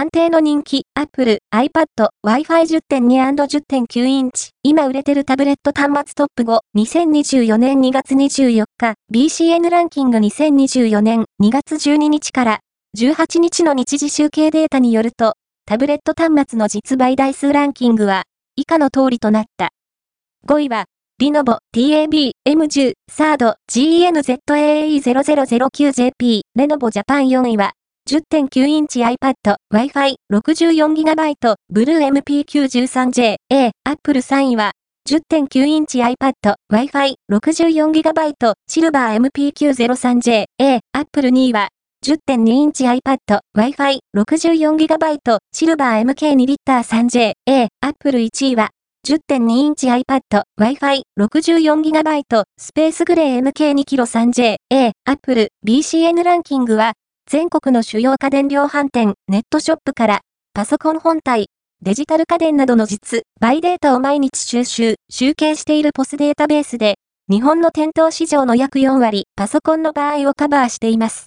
安定の人気、Apple、iPad、Wi-Fi 10.2&10.9 インチ。今売れてるタブレット端末トップ5、2024年2月24日、BCN ランキング2024年2月12日から18日の日時集計データによると、タブレット端末の実売台数ランキングは、以下の通りとなった。5位は、リノボ TAB M10 サード GENZAE0009JP レノボジャパン4位は10.9インチ iPad、Wi-Fi、64GB、Blue MP913J、A、Apple 3位は、10.9インチ iPad、Wi-Fi、64GB、シルバー MP903J、A、Apple 2位は、10.2インチ iPad、Wi-Fi、64GB、シルバー MK2 リッター 3J、A、Apple 1位は、10.2インチ iPad、Wi-Fi、64GB、スペースグレー MK2 キロ 3J、A、Apple、BCN ランキングは、全国の主要家電量販店、ネットショップから、パソコン本体、デジタル家電などの実、バイデータを毎日収集、集計しているポスデータベースで、日本の店頭市場の約4割、パソコンの場合をカバーしています。